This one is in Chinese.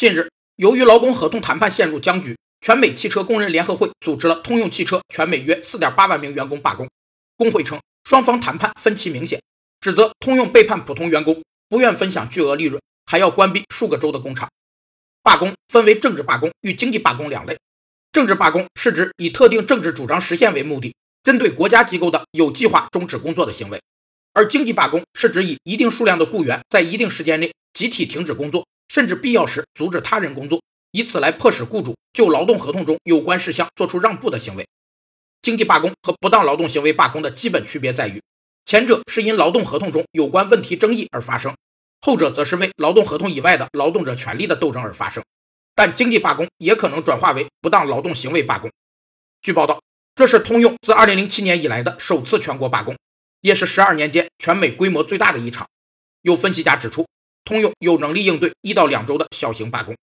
近日，由于劳工合同谈判陷入僵局，全美汽车工人联合会组织了通用汽车全美约4.8万名员工罢工。工会称，双方谈判分歧明显，指责通用背叛普通员工，不愿分享巨额利润，还要关闭数个州的工厂。罢工分为政治罢工与经济罢工两类。政治罢工是指以特定政治主张实现为目的，针对国家机构的有计划终止工作的行为；而经济罢工是指以一定数量的雇员在一定时间内集体停止工作，甚至必要时阻止他人工作，以此来迫使雇主就劳动合同中有关事项做出让步的行为。经济罢工和不当劳动行为罢工的基本区别在于，前者是因劳动合同中有关问题争议而发生，后者则是为劳动合同以外的劳动者权利的斗争而发生。但经济罢工也可能转化为不当劳动行为罢工。据报道，这是通用自2007年以来的首次全国罢工，也是十二年间全美规模最大的一场。有分析家指出，通用有能力应对一到两周的小型罢工。